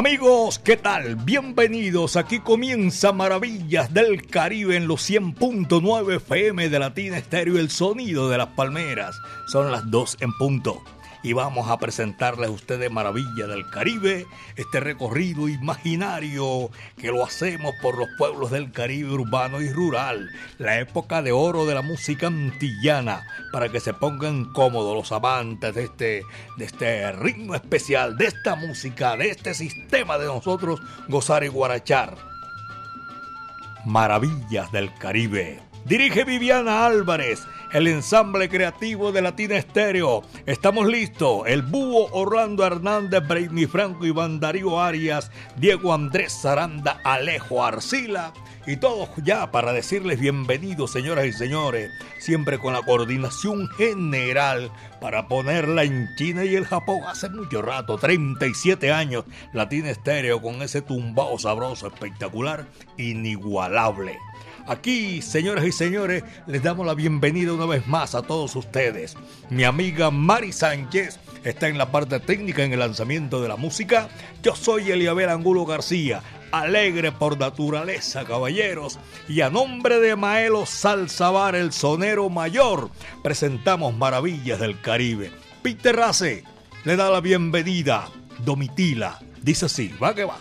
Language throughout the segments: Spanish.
Amigos, ¿qué tal? Bienvenidos. Aquí comienza Maravillas del Caribe en los 100.9 FM de Latina Estéreo, el sonido de las palmeras. Son las 2 en punto y vamos a presentarles a ustedes Maravilla del Caribe, este recorrido imaginario que lo hacemos por los pueblos del Caribe urbano y rural, la época de oro de la música antillana, para que se pongan cómodos los amantes de este, de este ritmo especial, de esta música, de este sistema de nosotros gozar y guarachar. Maravillas del Caribe. Dirige Viviana Álvarez el ensamble creativo de Latina Estéreo. Estamos listos. El búho Orlando Hernández, Brainy Franco, Iván Darío Arias, Diego Andrés Zaranda, Alejo Arcila. Y todos ya para decirles bienvenidos, señoras y señores, siempre con la coordinación general para ponerla en China y el Japón hace mucho rato, 37 años, Latina Estéreo con ese tumbao sabroso, espectacular, inigualable. Aquí, señoras y señores, les damos la bienvenida una vez más a todos ustedes. Mi amiga Mari Sánchez está en la parte técnica en el lanzamiento de la música. Yo soy Eliabel Angulo García, alegre por naturaleza, caballeros. Y a nombre de Maelo Salzabar, el sonero mayor, presentamos Maravillas del Caribe. Peter Race le da la bienvenida. Domitila dice así, va que va.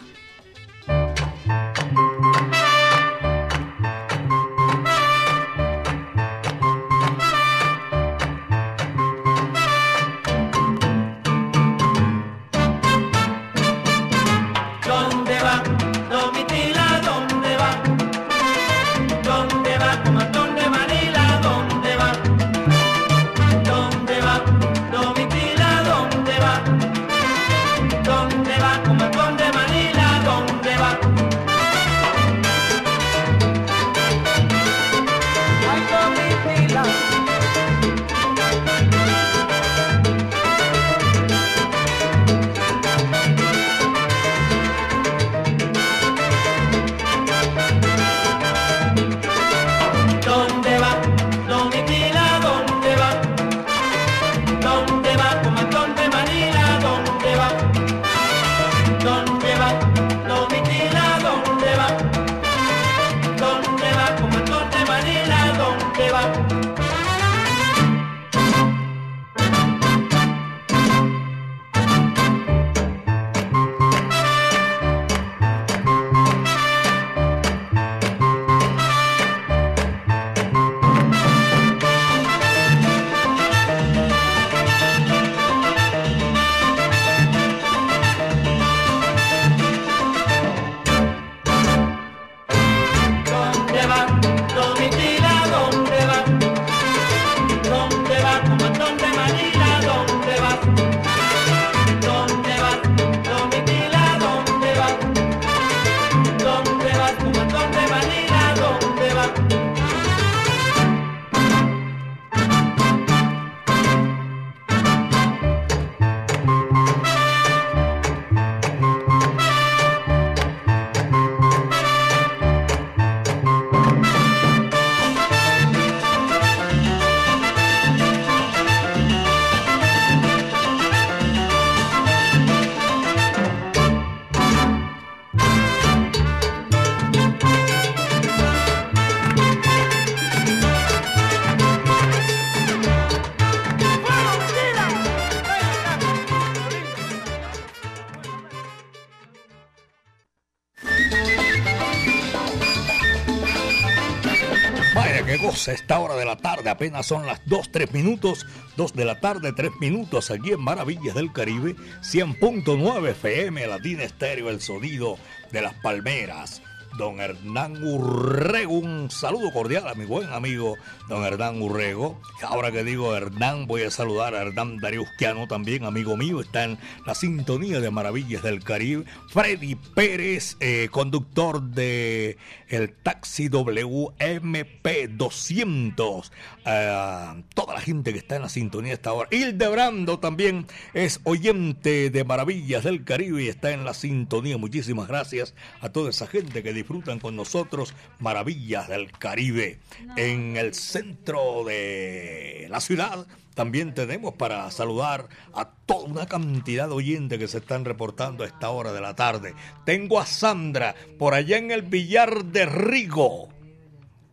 Apenas son las 2, 3 minutos. 2 de la tarde, 3 minutos aquí en Maravillas del Caribe. 100.9 FM, Latina Estéreo, el sonido de las palmeras. Don Hernán Urrego. Un saludo cordial a mi buen amigo don Hernán Urrego. Ahora que digo Hernán, voy a saludar a Hernán Dariusquiano también, amigo mío. Está en la sintonía de Maravillas del Caribe. Freddy Pérez, eh, conductor de el taxi WMP 200. Eh, toda la gente que está en la sintonía esta hora. Hildebrando también es oyente de Maravillas del Caribe y está en la sintonía. Muchísimas gracias a toda esa gente que disfrutan con nosotros Maravillas del Caribe. En el centro de la ciudad también tenemos para saludar a toda una cantidad de oyentes que se están reportando a esta hora de la tarde. Tengo a Sandra por allá en el billar de Rigo.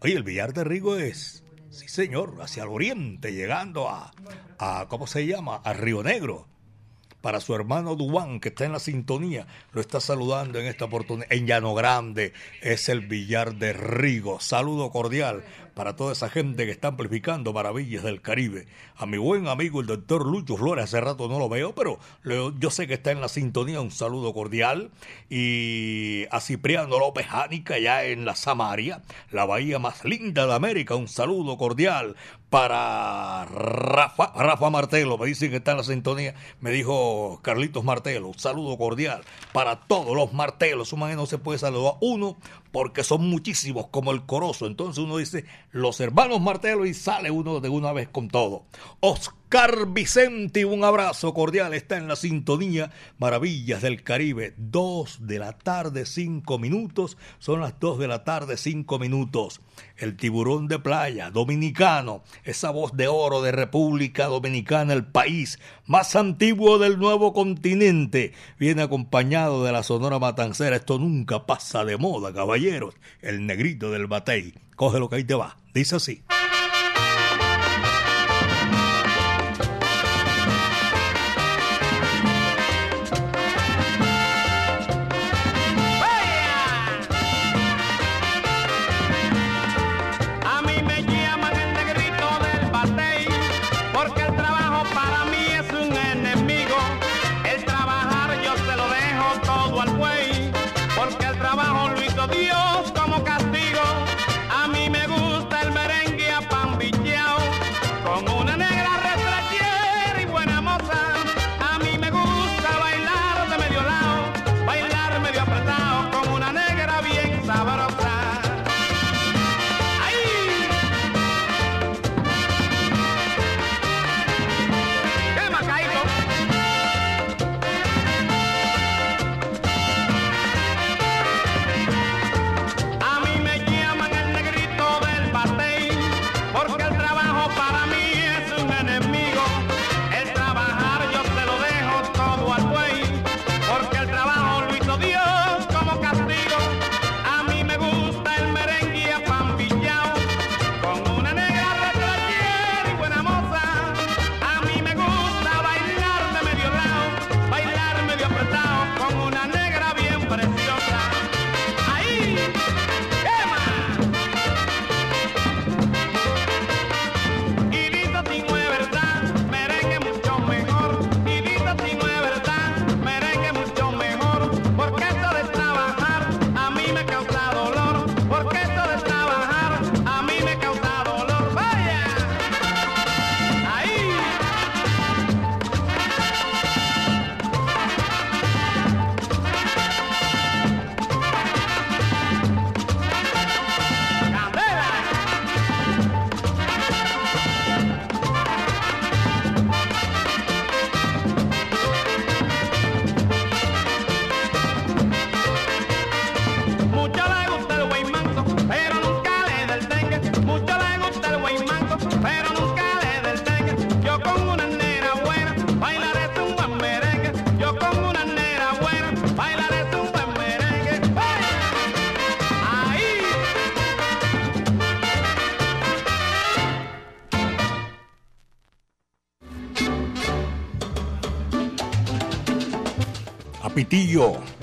Oye, el billar de Rigo es, sí señor, hacia el oriente, llegando a, a ¿cómo se llama? A Río Negro para su hermano Dubán, que está en la sintonía, lo está saludando en esta oportunidad. En Llano Grande es el billar de Rigo. Saludo cordial para toda esa gente que está amplificando maravillas del Caribe. A mi buen amigo el doctor Lucho Flores, hace rato no lo veo, pero yo sé que está en la sintonía, un saludo cordial. Y a Cipriano López Jánica, ya en la Samaria, la bahía más linda de América, un saludo cordial para Rafa, Martelo, me dicen que está en la sintonía, me dijo Carlitos Martelo, un saludo cordial para todos los martelos, su no se puede saludar uno porque son muchísimos como el corozo, entonces uno dice los hermanos Martelo y sale uno de una vez con todo. Oscar Vicente, un abrazo cordial, está en la sintonía Maravillas del Caribe, dos de la tarde, cinco minutos, son las dos de la tarde, cinco minutos el tiburón de playa, dominicano, esa voz de oro de República Dominicana, el país más antiguo del nuevo continente, viene acompañado de la Sonora Matancera. Esto nunca pasa de moda, caballeros. El negrito del batey. Coge lo que ahí te va. Dice así.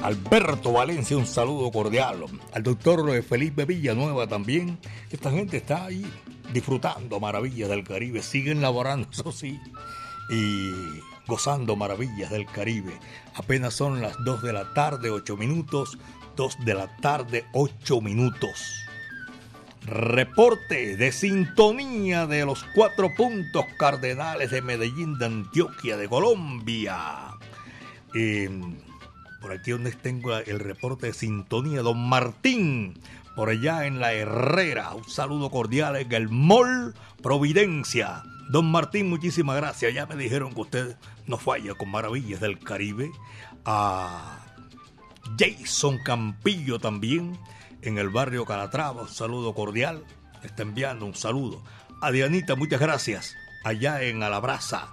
Alberto Valencia, un saludo cordial. Al doctor Felipe Villanueva también. Esta gente está ahí disfrutando maravillas del Caribe. Siguen laborando, eso sí. Y gozando maravillas del Caribe. Apenas son las 2 de la tarde, 8 minutos. 2 de la tarde, 8 minutos. Reporte de sintonía de los cuatro puntos cardenales de Medellín, de Antioquia, de Colombia. Por aquí donde tengo el reporte de sintonía, don Martín, por allá en la Herrera. Un saludo cordial en el Mall Providencia. Don Martín, muchísimas gracias. Ya me dijeron que usted no falla con Maravillas del Caribe. A Jason Campillo también en el barrio Calatrava. Un saludo cordial. Está enviando un saludo. A Dianita, muchas gracias. Allá en Alabraza.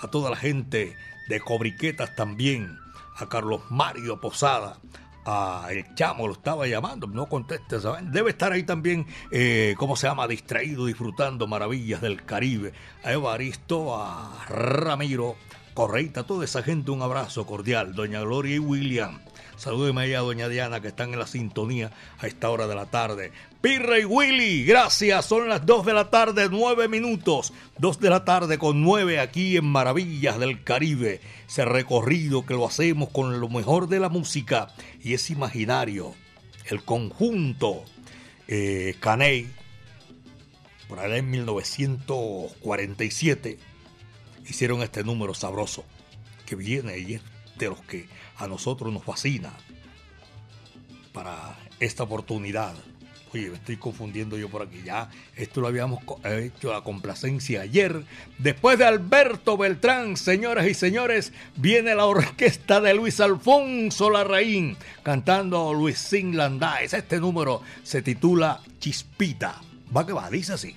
A toda la gente de Cobriquetas también. A Carlos Mario Posada. A el chamo lo estaba llamando, no conteste, ¿saben? Debe estar ahí también, eh, ¿cómo se llama? Distraído, disfrutando maravillas del Caribe. A Evaristo, a Ramiro, Correita, toda esa gente, un abrazo cordial. Doña Gloria y William, Salúdeme ahí a doña Diana que están en la sintonía a esta hora de la tarde. Pirra y Willy, gracias. Son las 2 de la tarde, 9 minutos. 2 de la tarde con 9 aquí en Maravillas del Caribe. Ese recorrido que lo hacemos con lo mejor de la música y es imaginario. El conjunto eh, Caney, por allá en 1947, hicieron este número sabroso que viene y es de los que a nosotros nos fascina para esta oportunidad. Oye, me estoy confundiendo yo por aquí. Ya, esto lo habíamos hecho a complacencia ayer. Después de Alberto Beltrán, señoras y señores, viene la orquesta de Luis Alfonso Larraín cantando Luis Sin Landáez. Este número se titula Chispita. Va que va, dice así.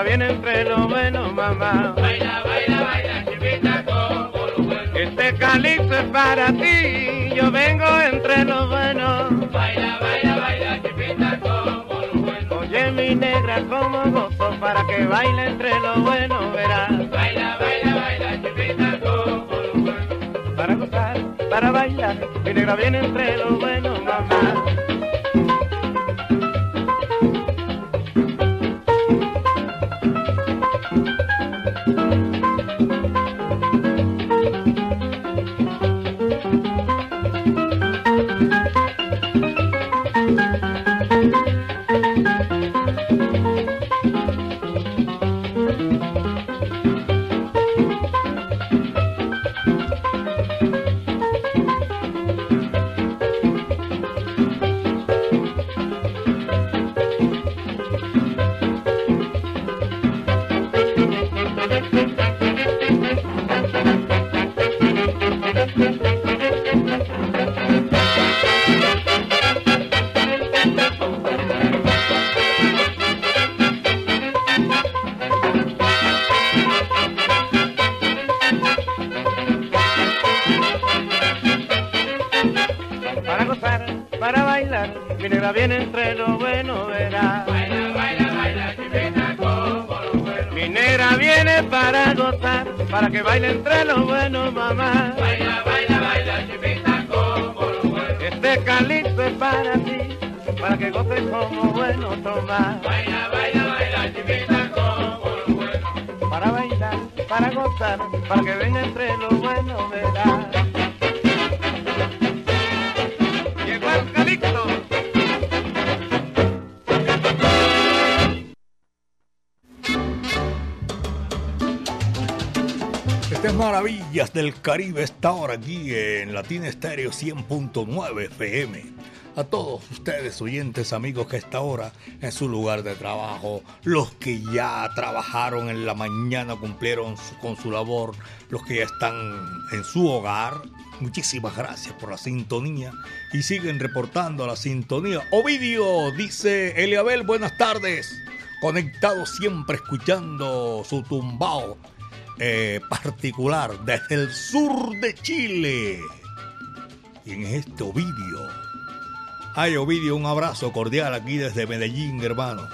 Negra viene entre lo bueno, mamá. Baila, baila, baila, chivita como lo bueno. Este calipso es para ti, yo vengo entre lo bueno. Baila, baila, baila, chivita como lo bueno. Oye, mi negra, como gozo para que baile entre lo bueno, verás. Baila, baila, baila, chivita como lo bueno. Para gozar, para bailar, mi negra viene entre lo bueno, mamá. baila bien entre lo bueno, verás. Baila, baila, baila, chivita, como bueno. Mi negra viene para gozar, para que baile entre lo bueno, mamá. Baila, baila, baila, chivita, como lo bueno. Este calito es para ti, para que goces como bueno, toma. Baila, baila, baila, chivita, como lo bueno. Para bailar, para gozar, para que venga entre lo bueno, verás. Maravillas del Caribe está ahora aquí en Latina Estéreo 100.9 FM. A todos ustedes, oyentes, amigos que está ahora en su lugar de trabajo, los que ya trabajaron en la mañana, cumplieron con su labor, los que ya están en su hogar, muchísimas gracias por la sintonía y siguen reportando la sintonía. Ovidio, dice Eliabel, buenas tardes. Conectado siempre escuchando su tumbao eh, particular desde el sur de Chile. Y en este Ovidio. Ay, Ovidio, un abrazo cordial aquí desde Medellín, hermano.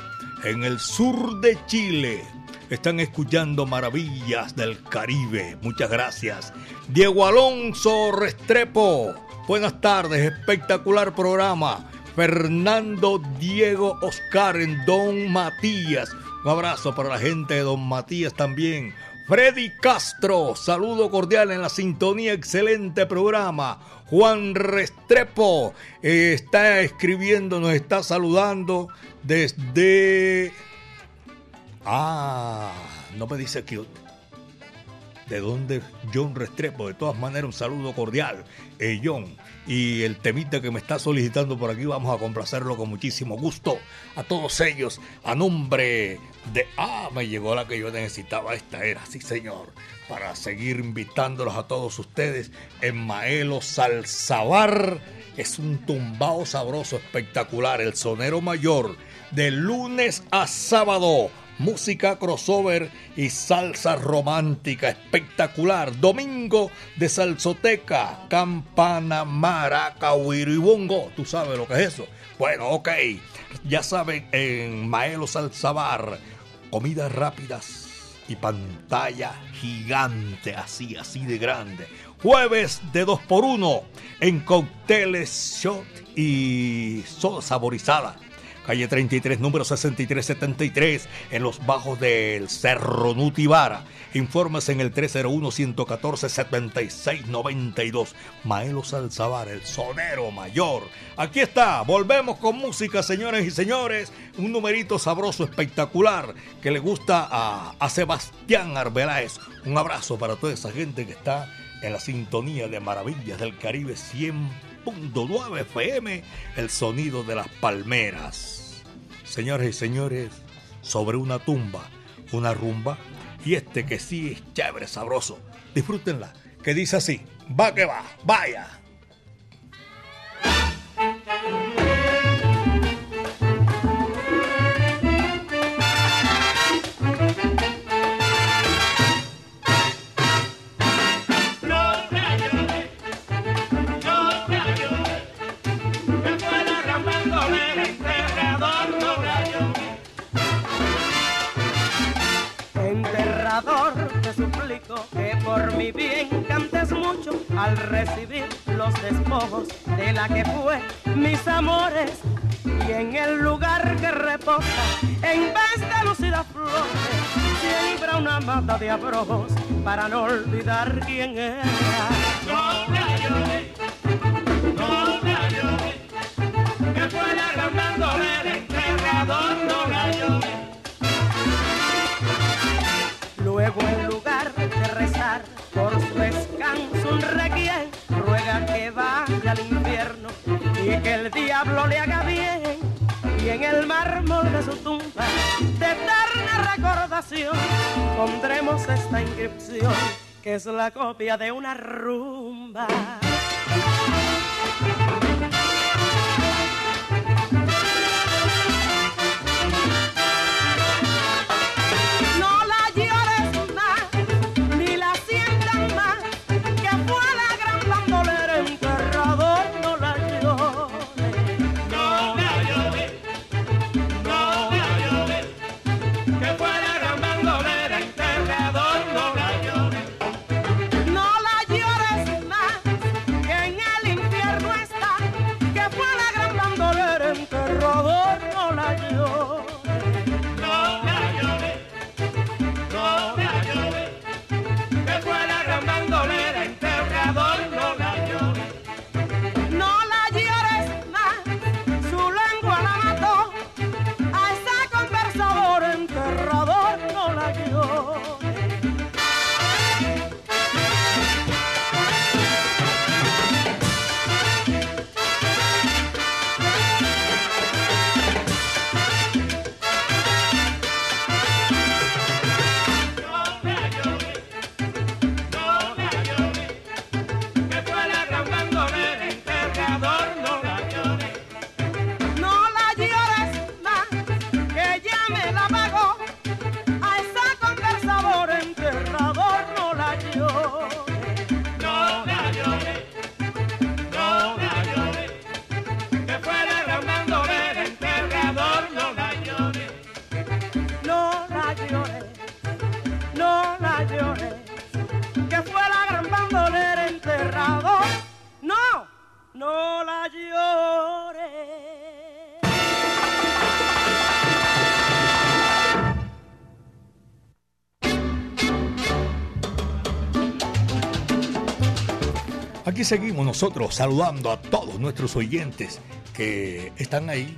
En el sur de Chile. Están escuchando maravillas del Caribe. Muchas gracias. Diego Alonso Restrepo. Buenas tardes, espectacular programa. Fernando Diego Oscar en Don Matías. Un abrazo para la gente de Don Matías también. Freddy Castro, saludo cordial en la sintonía, excelente programa. Juan Restrepo eh, está escribiendo, nos está saludando desde... Ah, no me dice aquí de dónde John Restrepo. De todas maneras, un saludo cordial, eh, John. Y el temita que me está solicitando por aquí, vamos a complacerlo con muchísimo gusto. A todos ellos, a nombre de... Ah, me llegó la que yo necesitaba. Esta era, sí señor. Para seguir invitándolos a todos ustedes en Maelo Salzabar. Es un tumbao sabroso, espectacular. El sonero mayor. De lunes a sábado música crossover y salsa romántica espectacular. Domingo de salsoteca, campana, maraca, y bongo. ¿Tú sabes lo que es eso? Bueno, ok. Ya saben, en Maelo Salsabar, comidas rápidas y pantalla gigante, así, así de grande. Jueves de 2 por 1 en cócteles, shot y soda saborizada calle 33, número 6373, en los bajos del Cerro Nutibara. Informes en el 301-114-7692. Maelo Salzabar, el sonero mayor. Aquí está, volvemos con música, señores y señores. Un numerito sabroso, espectacular, que le gusta a, a Sebastián Arbeláez. Un abrazo para toda esa gente que está en la sintonía de Maravillas del Caribe 100.9 FM, el sonido de las palmeras señores y señores, sobre una tumba, una rumba, y este que sí es chévere, sabroso. Disfrútenla, que dice así, va que va, vaya. Mi bien cantes mucho al recibir los despojos de la que fue mis amores y en el lugar que reposa en vez de lucidas flores siembra una mata de abrojos para no olvidar quién era. Un ruega que vaya al infierno y que el diablo le haga bien. Y en el mármol de su tumba, de eterna recordación, pondremos esta inscripción, que es la copia de una rumba. Seguimos nosotros saludando a todos nuestros oyentes que están ahí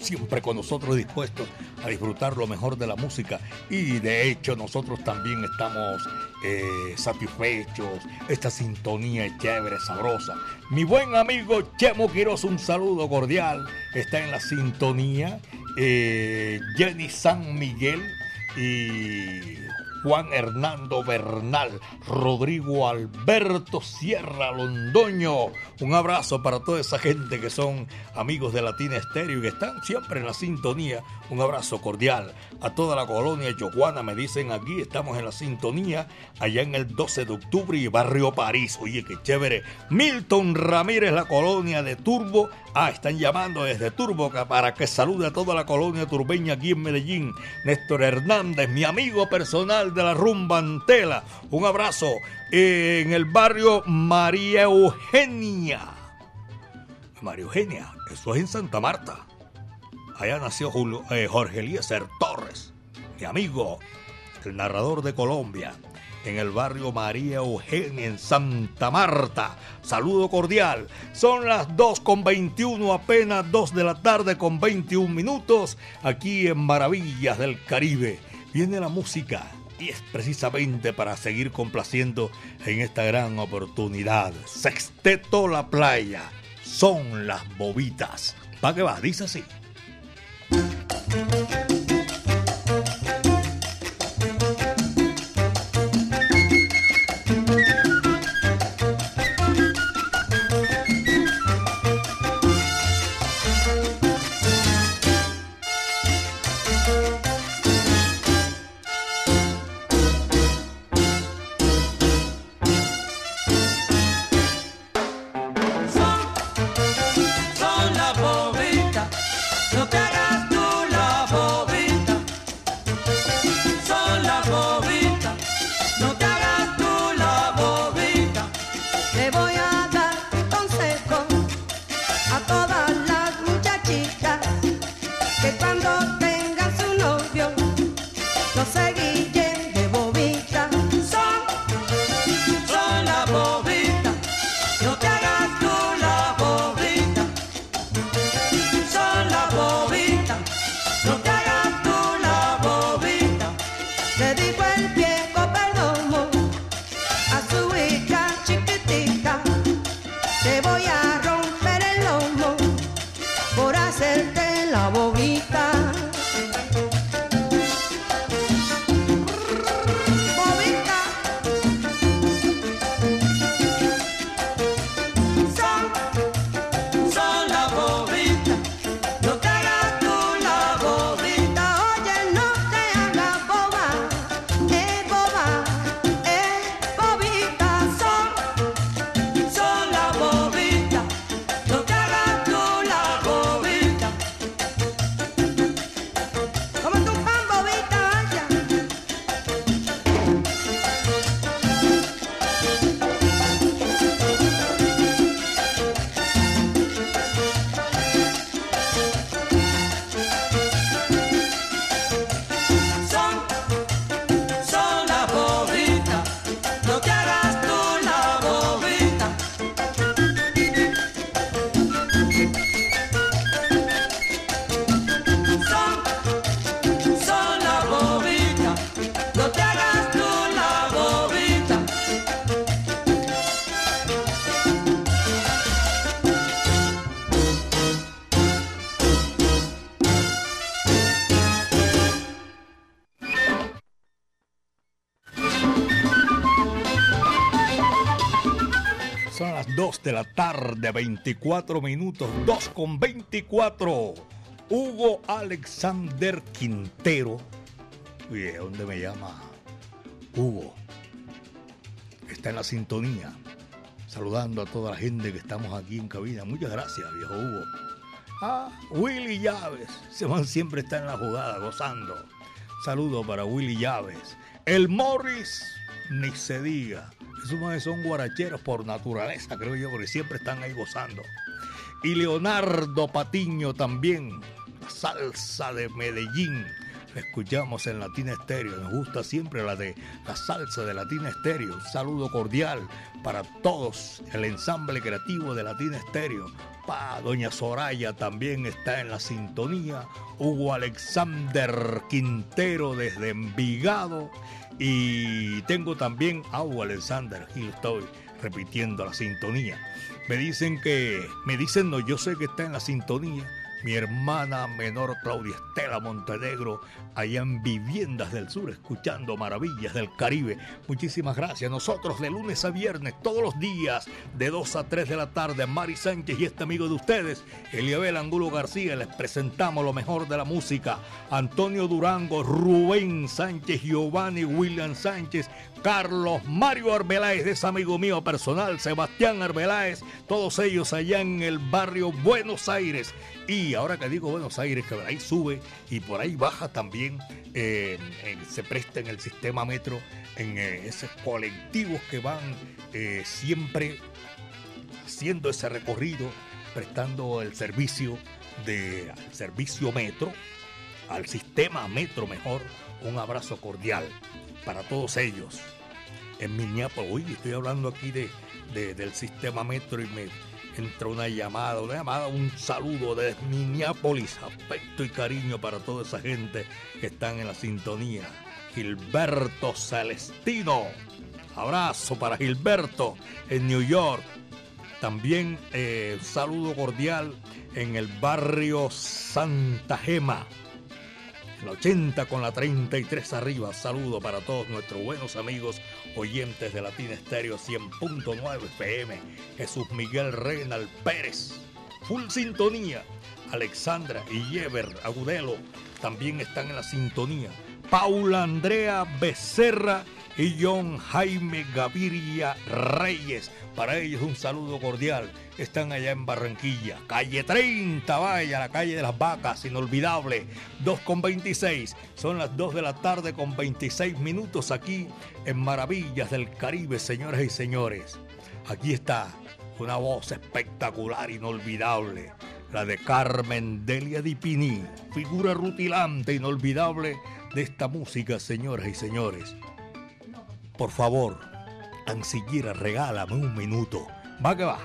siempre con nosotros dispuestos a disfrutar lo mejor de la música y de hecho nosotros también estamos eh, satisfechos, esta sintonía es chévere, sabrosa. Mi buen amigo Chemo Quiroz, un saludo cordial, está en la sintonía. Eh, Jenny San Miguel y Juan Hernando Bernal, Rodrigo Alberto Sierra Londoño. Un abrazo para toda esa gente que son amigos de Latina Estéreo y que están siempre en la sintonía. Un abrazo cordial a toda la colonia Yoguana. Me dicen aquí, estamos en la sintonía, allá en el 12 de octubre y Barrio París. Oye, qué chévere. Milton Ramírez, la colonia de Turbo. Ah, están llamando desde Turbo para que salude a toda la colonia turbeña aquí en Medellín. Néstor Hernández, mi amigo personal de la rumba Antela. Un abrazo en el barrio María Eugenia. María Eugenia, eso es en Santa Marta. Allá nació eh, Jorge Eliezer Torres, mi amigo, el narrador de Colombia en el barrio María Eugenia, en Santa Marta. Saludo cordial. Son las 2 con 21, apenas 2 de la tarde con 21 minutos, aquí en Maravillas del Caribe. Viene la música y es precisamente para seguir complaciendo en esta gran oportunidad. Sexteto La Playa. Son las bobitas. ¿Para qué va? Dice así. Tarde, 24 minutos, 2 con 24. Hugo Alexander Quintero. Oye, ¿dónde me llama? Hugo. Está en la sintonía. Saludando a toda la gente que estamos aquí en cabina. Muchas gracias, viejo Hugo. Ah, Willy Llaves. Se van siempre está en la jugada, gozando. Saludo para Willy Llaves. El Morris, ni se diga. Son guaracheros por naturaleza, creo yo, porque siempre están ahí gozando. Y Leonardo Patiño también, salsa de Medellín, escuchamos en Latina Estéreo. Nos gusta siempre la de la salsa de Latina Estéreo. Un saludo cordial para todos, el ensamble creativo de Latina Estéreo. Pa, Doña Soraya también está en la sintonía. Hugo Alexander Quintero desde Envigado. Y tengo también a Hugo Alexander, lo estoy repitiendo la sintonía. Me dicen que, me dicen no, yo sé que está en la sintonía mi hermana menor Claudia Estela Montenegro, allá en Viviendas del Sur, escuchando maravillas del Caribe. Muchísimas gracias. Nosotros de lunes a viernes, todos los días, de 2 a 3 de la tarde, Mari Sánchez y este amigo de ustedes, Eliabel Angulo García, les presentamos lo mejor de la música. Antonio Durango, Rubén Sánchez, Giovanni William Sánchez, Carlos Mario Arbeláez, es amigo mío personal, Sebastián Arbeláez, todos ellos allá en el barrio Buenos Aires. Y ahora que digo Buenos Aires, que por ahí sube y por ahí baja también, eh, se presta en el sistema metro, en eh, esos colectivos que van eh, siempre haciendo ese recorrido, prestando el servicio de servicio metro, al sistema metro mejor, un abrazo cordial para todos ellos. En Minneapolis, estoy hablando aquí de, del sistema metro y me entra una llamada, una llamada, un saludo de Minneapolis, afecto y cariño para toda esa gente que están en la sintonía. Gilberto Celestino, abrazo para Gilberto en New York. También eh, saludo cordial en el barrio Santa Gema la 80 con la 33 arriba. Saludo para todos nuestros buenos amigos oyentes de Latina Estéreo 100.9 FM. Jesús Miguel Reynal Pérez. Full sintonía. Alexandra y Yever Agudelo también están en la sintonía. Paula Andrea Becerra y John Jaime Gaviria Reyes. Para ellos un saludo cordial. Están allá en Barranquilla. Calle 30, vaya, la calle de las vacas, inolvidable. 2 con 26. Son las 2 de la tarde con 26 minutos aquí en Maravillas del Caribe, señoras y señores. Aquí está una voz espectacular, inolvidable. La de Carmen Delia Dipini, figura rutilante, inolvidable de esta música, señoras y señores. Por favor, tan siquiera regálame un minuto. Va que va.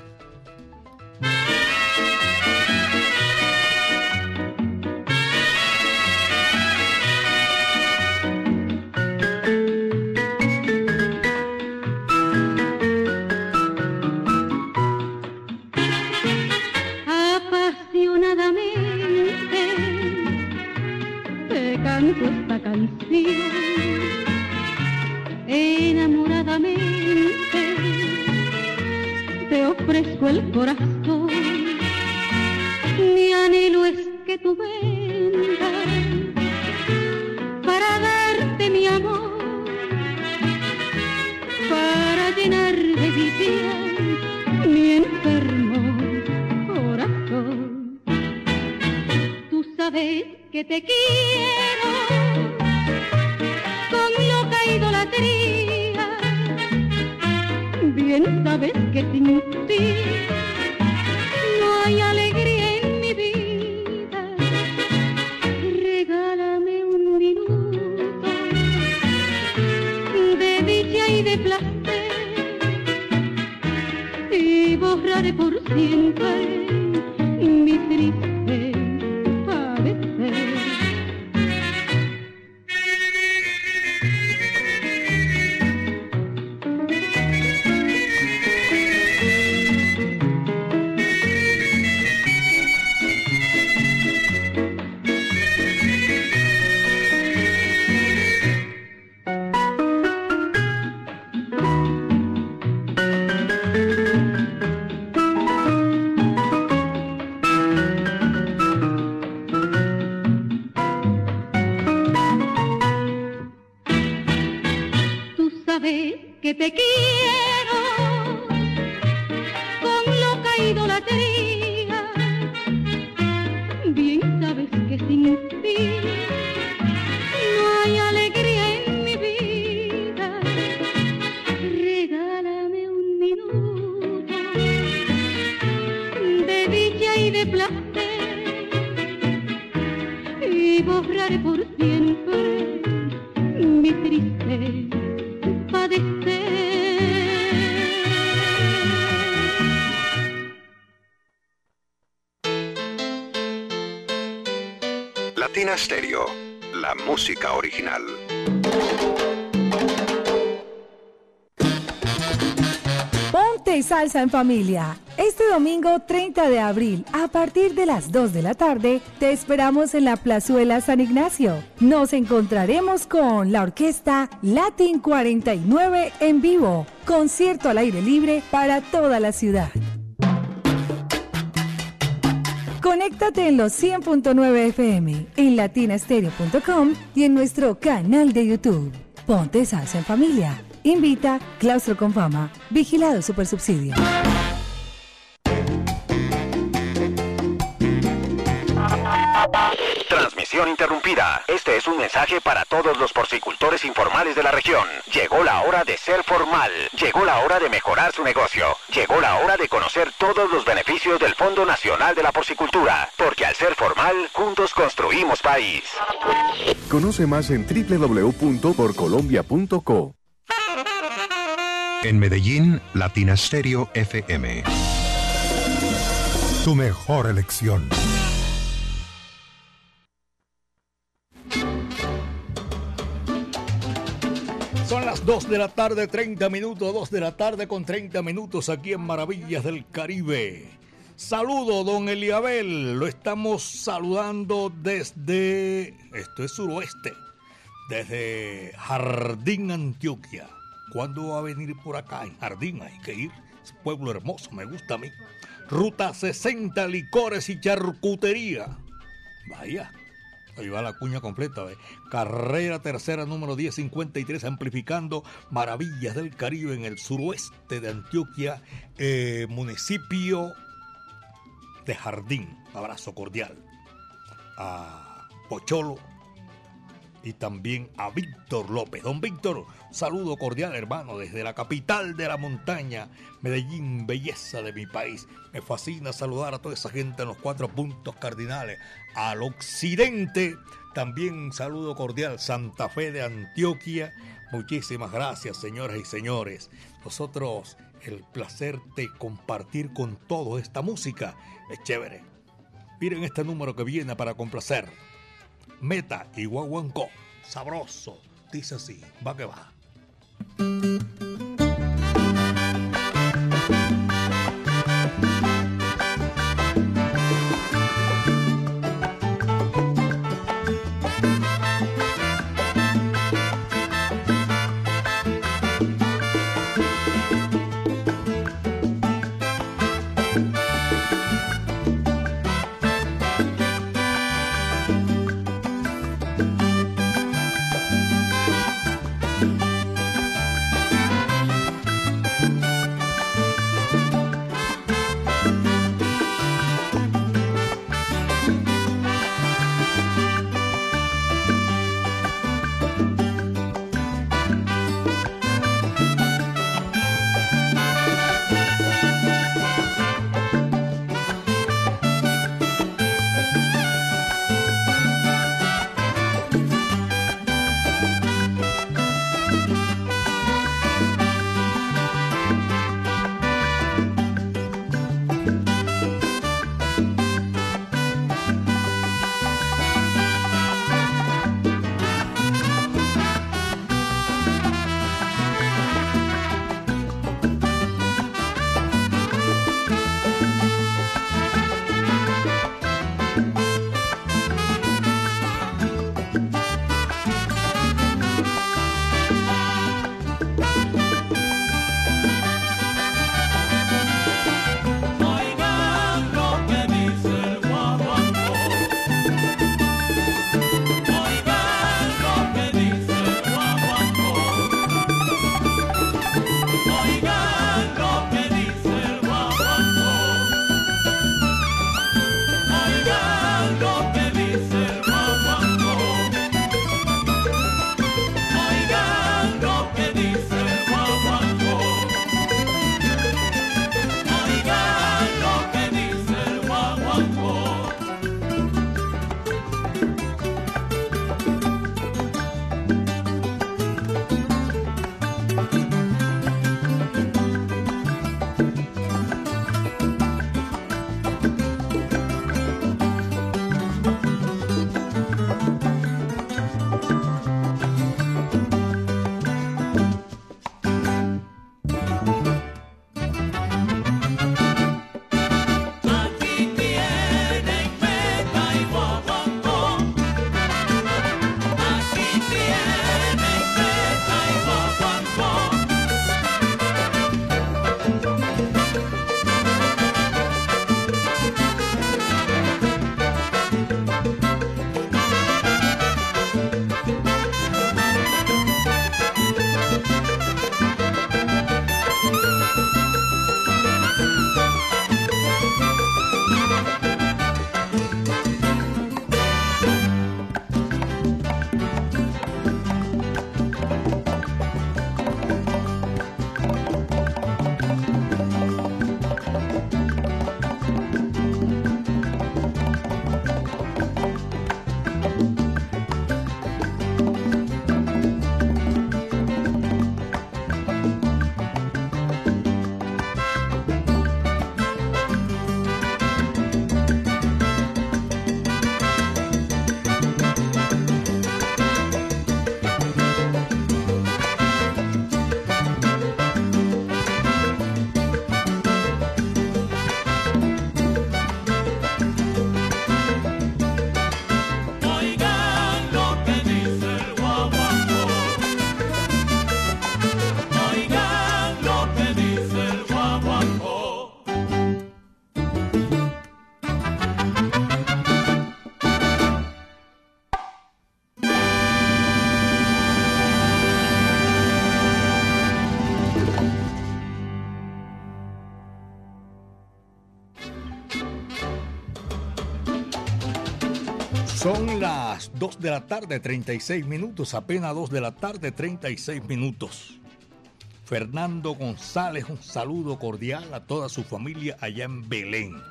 Corazón. Mi anhelo es que tú vengas para darte mi amor, para llenar de vida mi enfermo corazón. Tú sabes que te quiero borraré por En familia. Este domingo 30 de abril, a partir de las 2 de la tarde, te esperamos en la Plazuela San Ignacio. Nos encontraremos con la orquesta Latin 49 en vivo, concierto al aire libre para toda la ciudad. Conéctate en los 100.9 FM, en latinastereo.com y en nuestro canal de YouTube. Ponte salsa en familia. Invita Claustro con Fama. Vigilado Supersubsidio. Transmisión interrumpida. Este es un mensaje para todos los porcicultores informales de la región. Llegó la hora de ser formal. Llegó la hora de mejorar su negocio. Llegó la hora de conocer todos los beneficios del Fondo Nacional de la Porcicultura. Porque al ser formal, juntos construimos país. Conoce más en www.porcolombia.co. En Medellín, Latina Stereo FM. Tu mejor elección. Son las 2 de la tarde, 30 minutos, 2 de la tarde con 30 minutos aquí en Maravillas del Caribe. Saludo, don Eliabel. Lo estamos saludando desde. Esto es suroeste. Desde Jardín, Antioquia. ¿Cuándo va a venir por acá? En Jardín hay que ir. Es pueblo hermoso, me gusta a mí. Ruta 60, licores y charcutería. Vaya, Ahí va la cuña completa. ¿ve? Carrera tercera número 1053, amplificando maravillas del Caribe en el suroeste de Antioquia, eh, municipio de Jardín. Abrazo cordial. A Pocholo y también a Víctor López. Don Víctor, saludo cordial hermano desde la capital de la montaña, Medellín, belleza de mi país. Me fascina saludar a toda esa gente en los cuatro puntos cardinales. Al occidente, también saludo cordial, Santa Fe de Antioquia. Muchísimas gracias, señoras y señores. Nosotros, el placer de compartir con todos esta música es chévere. Miren este número que viene para complacer. Meta y Guaguancó. Sabroso. Dice así. Va que va. Son las 2 de la tarde, 36 minutos, apenas 2 de la tarde, 36 minutos. Fernando González, un saludo cordial a toda su familia allá en Belén.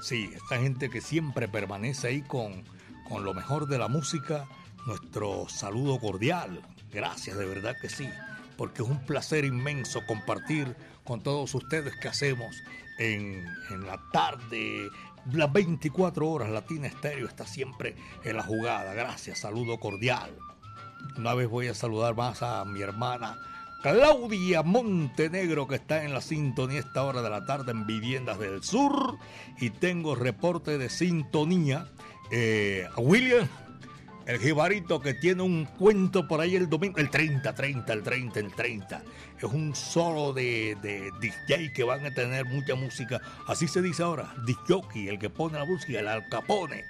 Sí, esta gente que siempre permanece ahí con, con lo mejor de la música, nuestro saludo cordial. Gracias, de verdad que sí, porque es un placer inmenso compartir con todos ustedes que hacemos en, en la tarde, las 24 horas Latina Estéreo está siempre en la jugada. Gracias, saludo cordial. Una vez voy a saludar más a mi hermana Claudia Montenegro que está en la sintonía esta hora de la tarde en Viviendas del Sur y tengo reporte de sintonía. Eh, William el jibarito que tiene un cuento por ahí el domingo, el 30, 30, el 30, el 30. Es un solo de, de DJ que van a tener mucha música. Así se dice ahora, DJ, el que pone la música, el alcapone.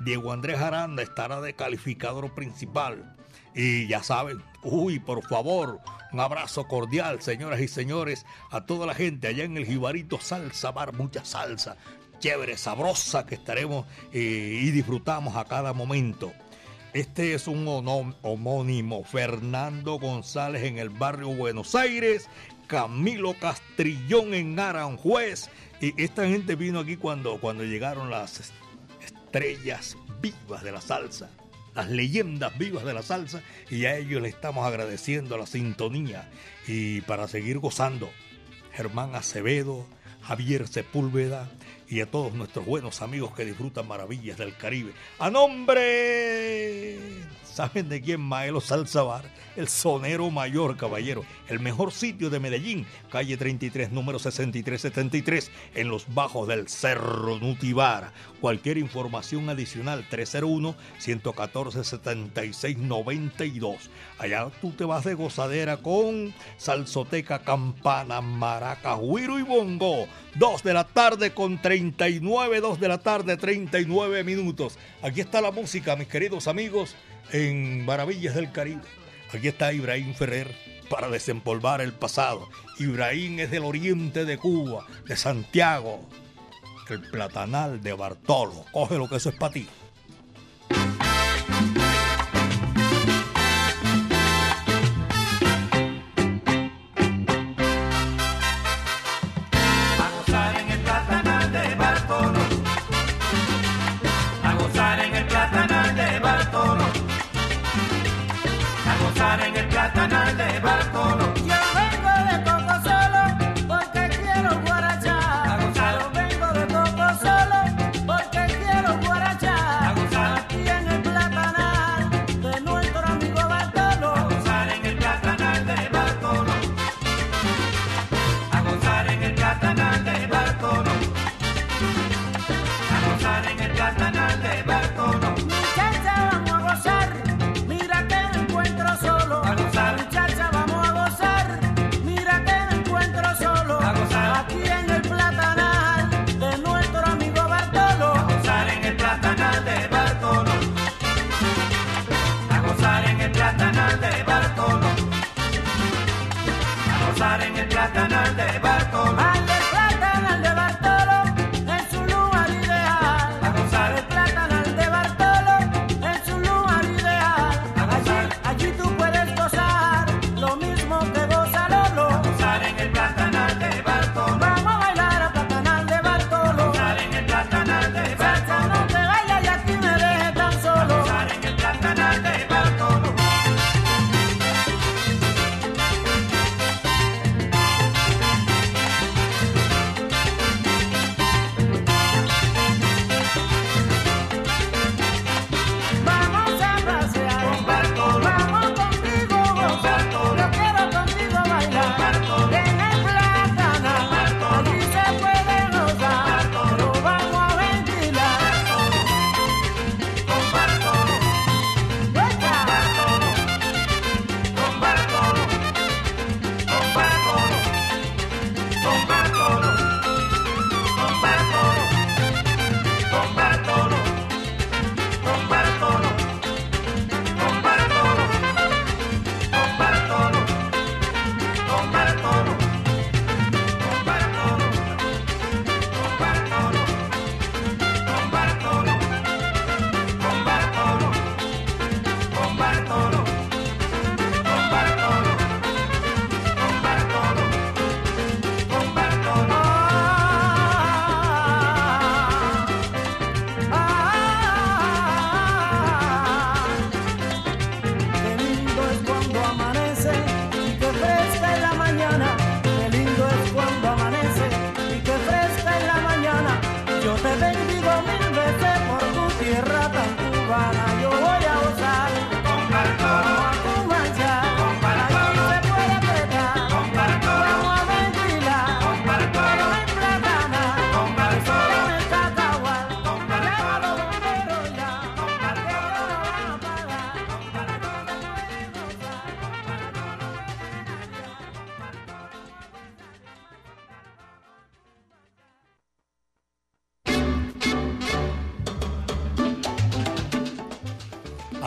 Diego Andrés Aranda estará de calificador principal. Y ya saben, uy, por favor, un abrazo cordial, señoras y señores, a toda la gente allá en el Jibarito Salsa Bar, mucha salsa, chévere, sabrosa que estaremos eh, y disfrutamos a cada momento. Este es un homónimo, Fernando González en el barrio Buenos Aires, Camilo Castrillón en Aranjuez. Y esta gente vino aquí cuando, cuando llegaron las estrellas vivas de la salsa, las leyendas vivas de la salsa, y a ellos le estamos agradeciendo la sintonía. Y para seguir gozando, Germán Acevedo, Javier Sepúlveda, y a todos nuestros buenos amigos que disfrutan maravillas del Caribe. ¡A nombre! ¿Saben de quién? Maelo Salzabar, el sonero mayor, caballero. El mejor sitio de Medellín, calle 33, número 6373, en los bajos del Cerro Nutibar. Cualquier información adicional, 301-114-7692. Allá tú te vas de gozadera con salsoteca, campana, maraca, huiro y bongo. Dos de la tarde con 39, dos de la tarde, 39 minutos. Aquí está la música, mis queridos amigos en Maravillas del Caribe. Aquí está Ibrahim Ferrer para desempolvar el pasado. Ibrahim es del oriente de Cuba, de Santiago, el platanal de Bartolo. Coge lo que eso es para ti. te va.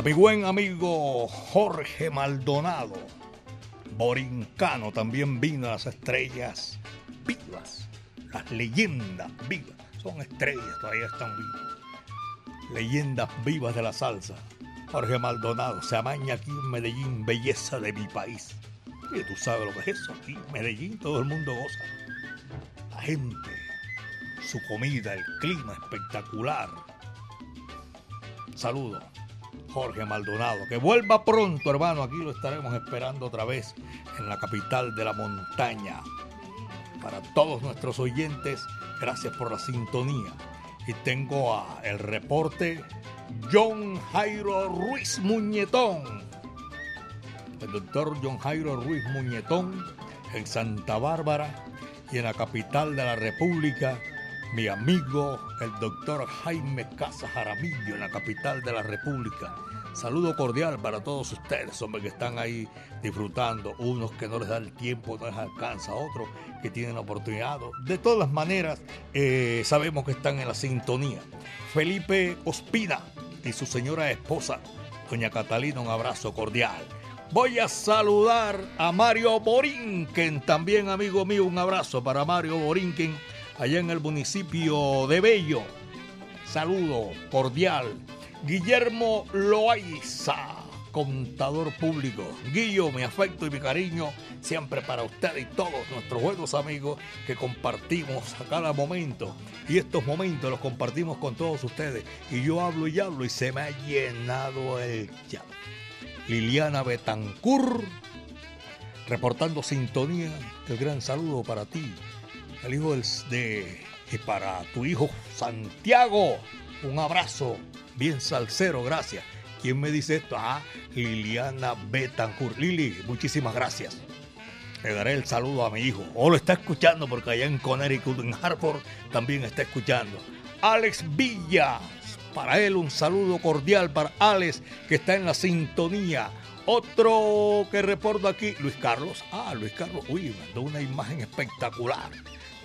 Mi buen amigo Jorge Maldonado, borincano, también vino a las estrellas vivas, las leyendas vivas, son estrellas, todavía están vivas, leyendas vivas de la salsa. Jorge Maldonado se amaña aquí en Medellín, belleza de mi país. Y tú sabes lo que es eso, aquí en Medellín todo el mundo goza. La gente, su comida, el clima espectacular. Saludos. Jorge Maldonado. Que vuelva pronto, hermano. Aquí lo estaremos esperando otra vez en la capital de la montaña. Para todos nuestros oyentes, gracias por la sintonía. Y tengo a el reporte John Jairo Ruiz Muñetón. El doctor John Jairo Ruiz Muñetón en Santa Bárbara y en la capital de la República mi amigo el doctor Jaime Casa Jaramillo en la capital de la República. Saludo cordial para todos ustedes, hombres que están ahí disfrutando, unos que no les da el tiempo, no les alcanza, otros que tienen la oportunidad. De todas maneras, eh, sabemos que están en la sintonía. Felipe Ospina y su señora esposa, doña Catalina, un abrazo cordial. Voy a saludar a Mario Borinquen, también amigo mío, un abrazo para Mario Borinquen allá en el municipio de Bello. Saludo cordial. Guillermo Loaiza, contador público. Guillo, mi afecto y mi cariño siempre para usted y todos nuestros buenos amigos que compartimos a cada momento. Y estos momentos los compartimos con todos ustedes. Y yo hablo y hablo y se me ha llenado el chat. Liliana Betancur, reportando sintonía. El gran saludo para ti, el hijo de, y para tu hijo Santiago. Un abrazo bien salsero, gracias. ¿Quién me dice esto? Ah, Liliana Betancourt. Lili, muchísimas gracias. Le daré el saludo a mi hijo. O lo está escuchando porque allá en Connecticut, en Hartford, también está escuchando. Alex Villa. Para él un saludo cordial para Alex que está en la sintonía. Otro que reporto aquí, Luis Carlos. Ah, Luis Carlos, uy, mandó una imagen espectacular.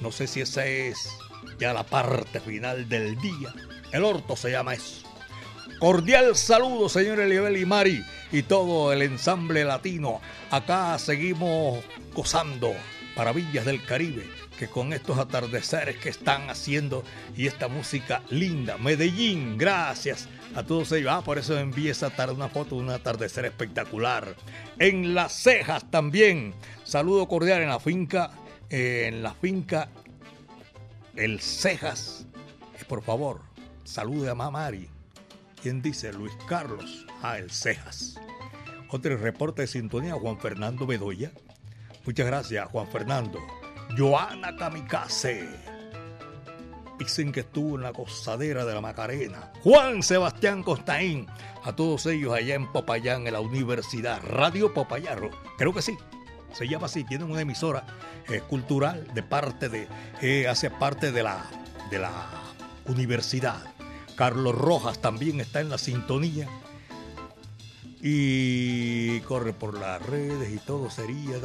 No sé si esa es ya la parte final del día. El orto se llama eso. Cordial saludo, señor Eliabel y Mari y todo el ensamble latino. Acá seguimos gozando maravillas del Caribe, que con estos atardeceres que están haciendo y esta música linda. Medellín, gracias a todos ellos. Ah, por eso envié esa tarde una foto de un atardecer espectacular. En Las Cejas también. Saludo cordial en la finca en la finca El Cejas. por favor, salude a Mamari. ¿Quién dice? Luis Carlos. Ah, El Cejas. Otro reporte de sintonía, Juan Fernando Bedoya. Muchas gracias, Juan Fernando. Joana Kamikaze. Dicen que estuvo en la cosadera de la Macarena. Juan Sebastián Costaín. A todos ellos allá en Popayán, en la Universidad Radio Popayarro. Creo que sí se llama así, tienen una emisora eh, cultural de parte de, eh, parte de la, de la universidad. Carlos Rojas también está en la sintonía y corre por las redes y todo sería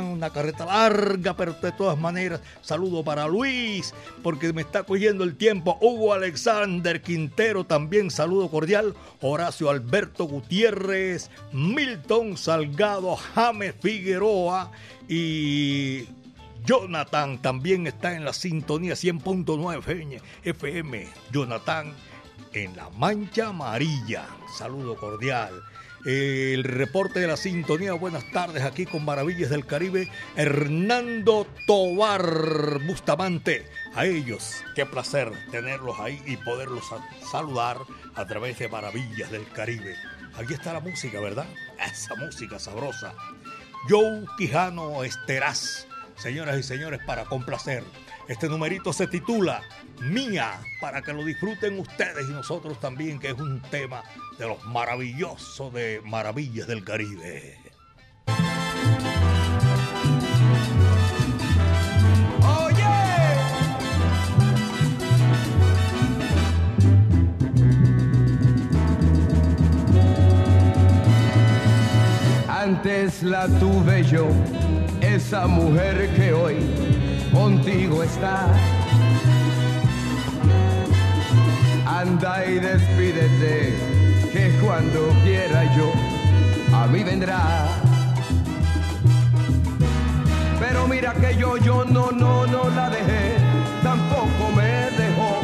una carreta larga, pero de todas maneras, saludo para Luis, porque me está cogiendo el tiempo. Hugo Alexander Quintero, también saludo cordial. Horacio Alberto Gutiérrez, Milton Salgado, James Figueroa y Jonathan también está en la sintonía 100.9 FM. Jonathan en la Mancha Amarilla. Saludo cordial. El reporte de la sintonía, buenas tardes aquí con Maravillas del Caribe, Hernando Tobar Bustamante. A ellos, qué placer tenerlos ahí y poderlos saludar a través de Maravillas del Caribe. Aquí está la música, ¿verdad? Esa música sabrosa. Joe Quijano Esteraz, señoras y señores, para complacer. Este numerito se titula mía para que lo disfruten ustedes y nosotros también, que es un tema de los maravillosos de Maravillas del Caribe. Antes la tuve yo, esa mujer que hoy contigo está. Anda y despídete, que cuando quiera yo, a mí vendrá. Pero mira que yo, yo no, no, no la dejé, tampoco me dejó,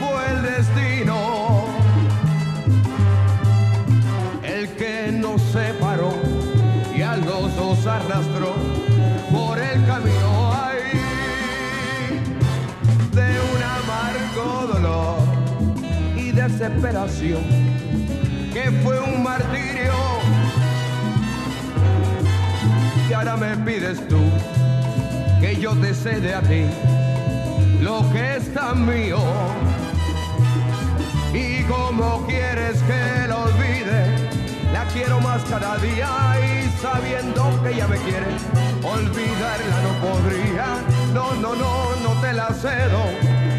fue el destino el que nos separó y a los dos arrastró desesperación que fue un martirio. Y ahora me pides tú que yo te cede a ti lo que es tan mío. Y como quieres que lo olvide la quiero más cada día. Y sabiendo que ella me quiere, olvidarla no podría. No, no, no, no te la cedo,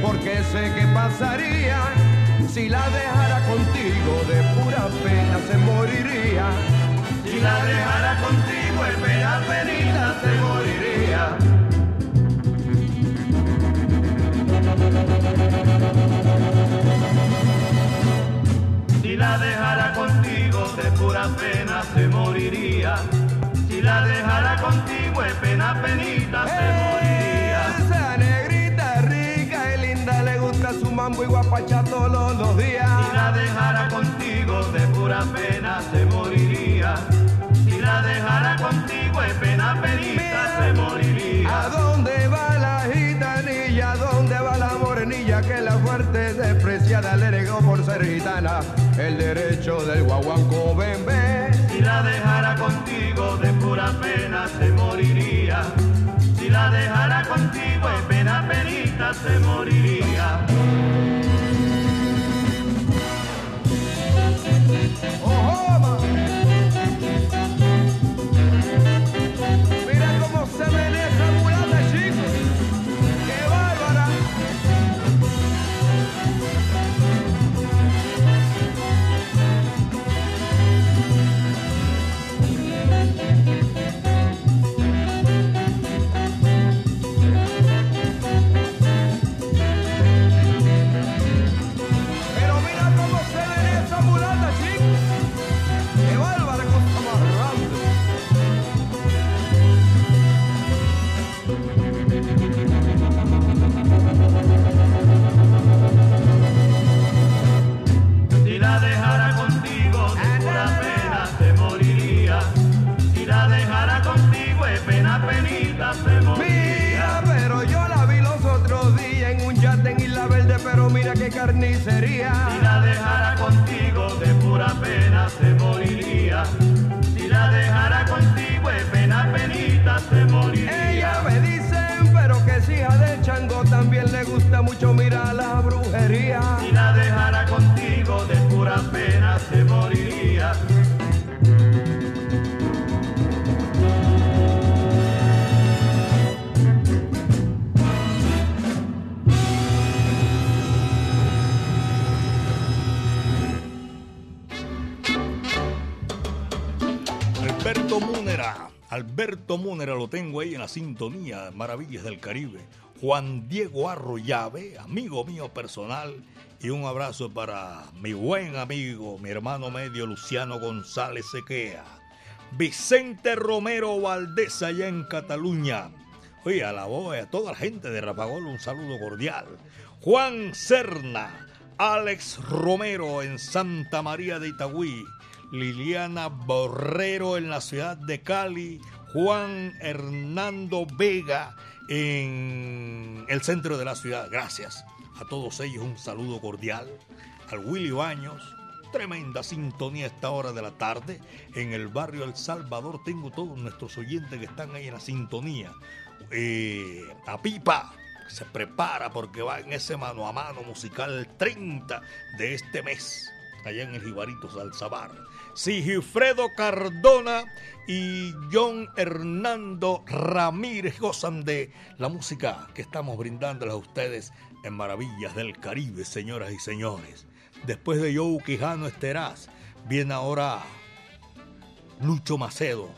porque sé que pasaría si la dejara contigo de pura pena se moriría. Si la dejara contigo en pena penita se moriría. Si la dejara contigo de pura pena se moriría. Si la dejara contigo en pena penita se moriría. Mambo y guapacha todos los días. Si la dejara contigo de pura pena se moriría. Si la dejara contigo en pena penita se moriría. ¿A dónde va la gitanilla? ¿A dónde va la morenilla que la fuerte despreciada le negó por ser gitana? El derecho del guaguanco bebé. Si la dejara contigo de pura pena se moriría. Si la dejara contigo en pena penita se moriría. Alberto Múnera lo tengo ahí en la sintonía Maravillas del Caribe. Juan Diego Arroyave, amigo mío personal. Y un abrazo para mi buen amigo, mi hermano medio Luciano González Sequea. Vicente Romero Valdés allá en Cataluña. Oye, a la voz, a toda la gente de Rapagol un saludo cordial. Juan Serna, Alex Romero en Santa María de Itagüí. Liliana Borrero en la ciudad de Cali, Juan Hernando Vega en el centro de la ciudad. Gracias a todos ellos, un saludo cordial. Al Willy Baños, tremenda sintonía a esta hora de la tarde. En el barrio El Salvador tengo todos nuestros oyentes que están ahí en la sintonía. Eh, a Pipa, se prepara porque va en ese mano a mano musical 30 de este mes, allá en el Jibarito Salzabar. Sigifredo Cardona y John Hernando Ramírez gozan de la música que estamos brindándoles a ustedes en Maravillas del Caribe, señoras y señores. Después de Joe Quijano Esteraz, viene ahora Lucho Macedo.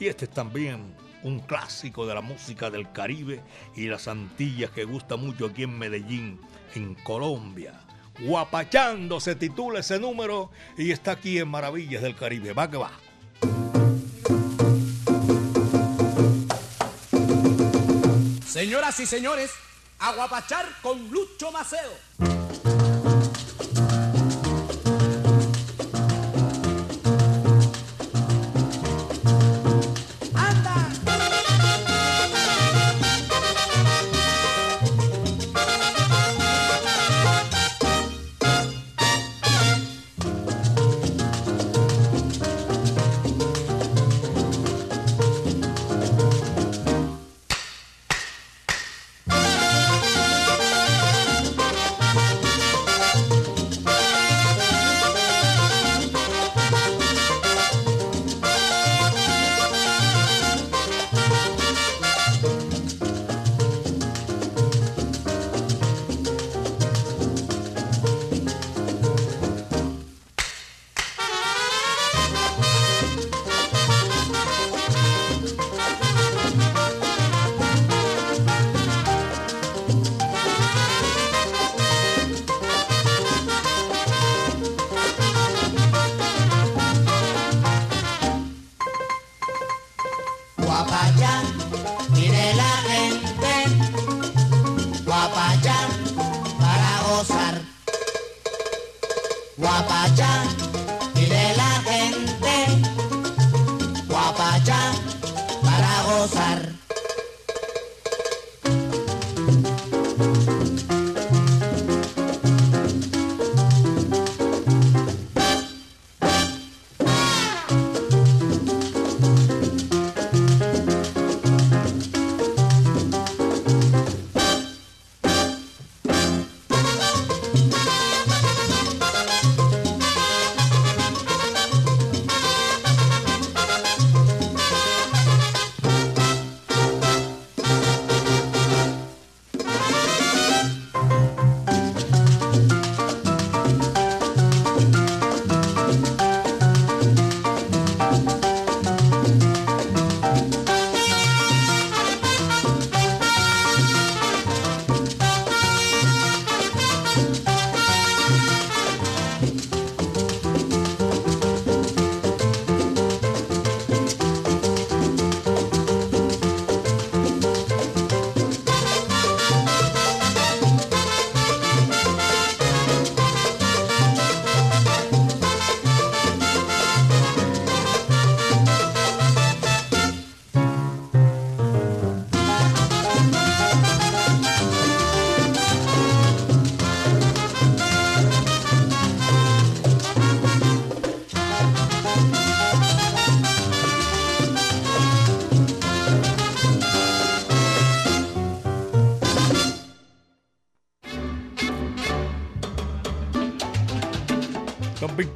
Y este es también un clásico de la música del Caribe y las Antillas que gusta mucho aquí en Medellín, en Colombia. Guapachando se titula ese número y está aquí en Maravillas del Caribe. Va que va. Señoras y señores, Aguapachar con Lucho Maceo.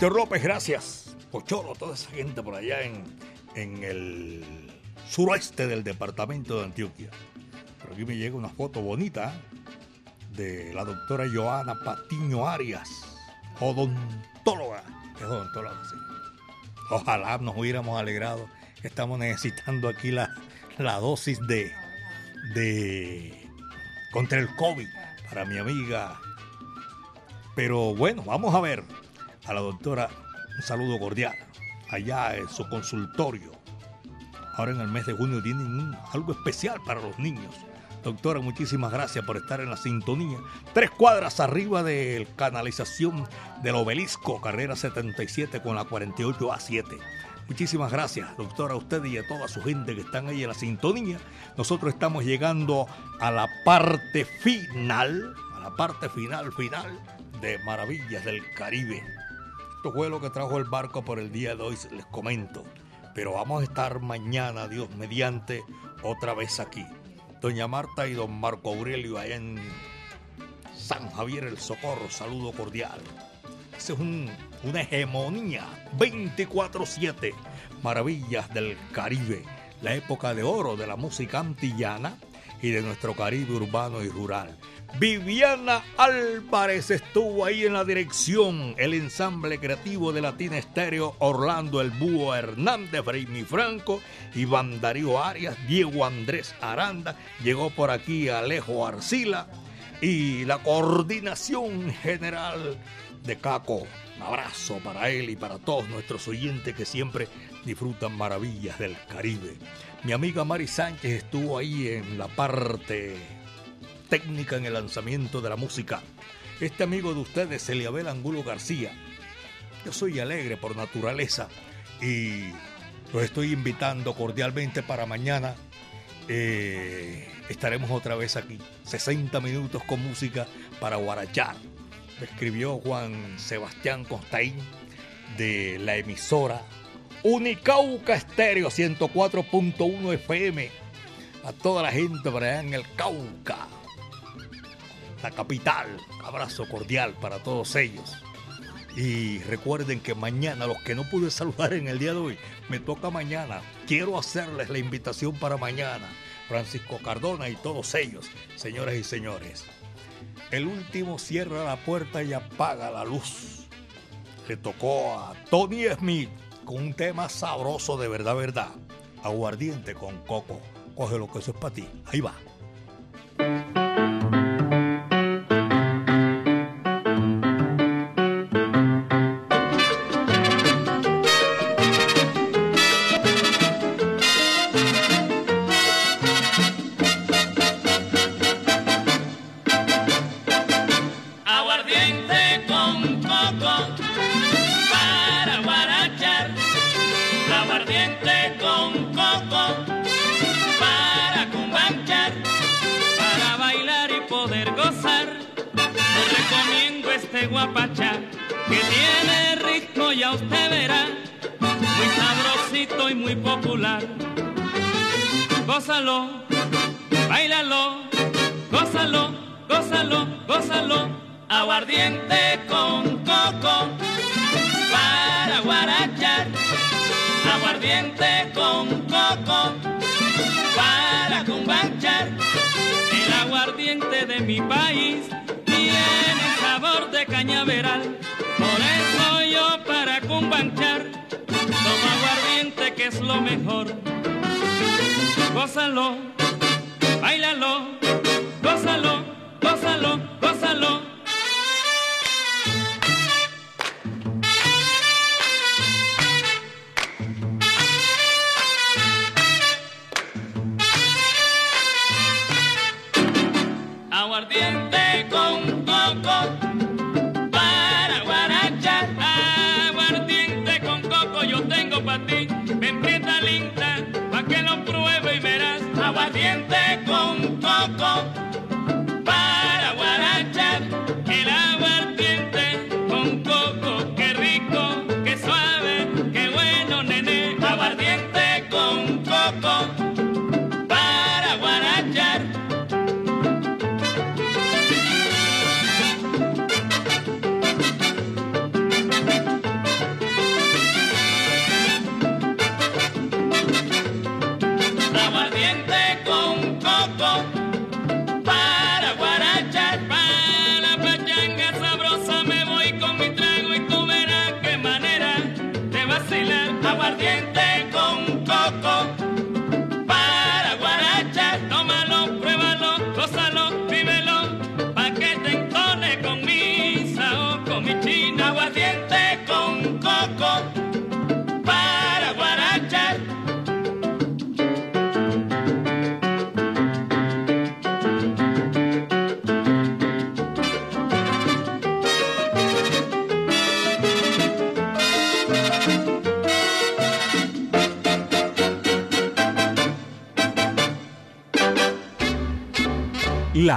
Víctor López, gracias. Pocholo, toda esa gente por allá en, en el suroeste del departamento de Antioquia. Por aquí me llega una foto bonita de la doctora Joana Patiño Arias, odontóloga. Es odontóloga, sí. Ojalá nos hubiéramos alegrado. Estamos necesitando aquí la, la dosis de, de contra el COVID para mi amiga. Pero bueno, vamos a ver a la doctora un saludo cordial allá en su consultorio. Ahora en el mes de junio tienen algo especial para los niños. Doctora, muchísimas gracias por estar en la sintonía. Tres cuadras arriba de canalización del obelisco, carrera 77 con la 48A7. Muchísimas gracias, doctora, a usted y a toda su gente que están ahí en la sintonía. Nosotros estamos llegando a la parte final, a la parte final, final de Maravillas del Caribe. Esto fue lo que trajo el barco por el día de hoy, les comento. Pero vamos a estar mañana, Dios mediante, otra vez aquí. Doña Marta y don Marco Aurelio allá en San Javier el Socorro, saludo cordial. Esa es una hegemonía 24-7, maravillas del Caribe, la época de oro de la música antillana y de nuestro Caribe urbano y rural. Viviana Álvarez estuvo ahí en la dirección, el ensamble creativo de Latina Estéreo, Orlando El Búho Hernández, Freimi Franco, Iván Darío Arias, Diego Andrés Aranda, llegó por aquí Alejo Arcila y la coordinación general de Caco. Un abrazo para él y para todos nuestros oyentes que siempre disfrutan maravillas del Caribe. Mi amiga Mari Sánchez estuvo ahí en la parte técnica en el lanzamiento de la música. Este amigo de ustedes, Eliabel Angulo García. Yo soy alegre por naturaleza y los estoy invitando cordialmente para mañana. Eh, estaremos otra vez aquí. 60 minutos con música para Guarachar. Escribió Juan Sebastián Costaín de la emisora Unicauca Estéreo 104.1 FM. A toda la gente para allá en el Cauca, la capital. Abrazo cordial para todos ellos. Y recuerden que mañana, los que no pude saludar en el día de hoy, me toca mañana. Quiero hacerles la invitación para mañana. Francisco Cardona y todos ellos, señoras y señores. El último cierra la puerta y apaga la luz. Le tocó a Tony Smith con un tema sabroso de verdad, verdad. Aguardiente con coco. Coge lo que eso es para ti. Ahí va.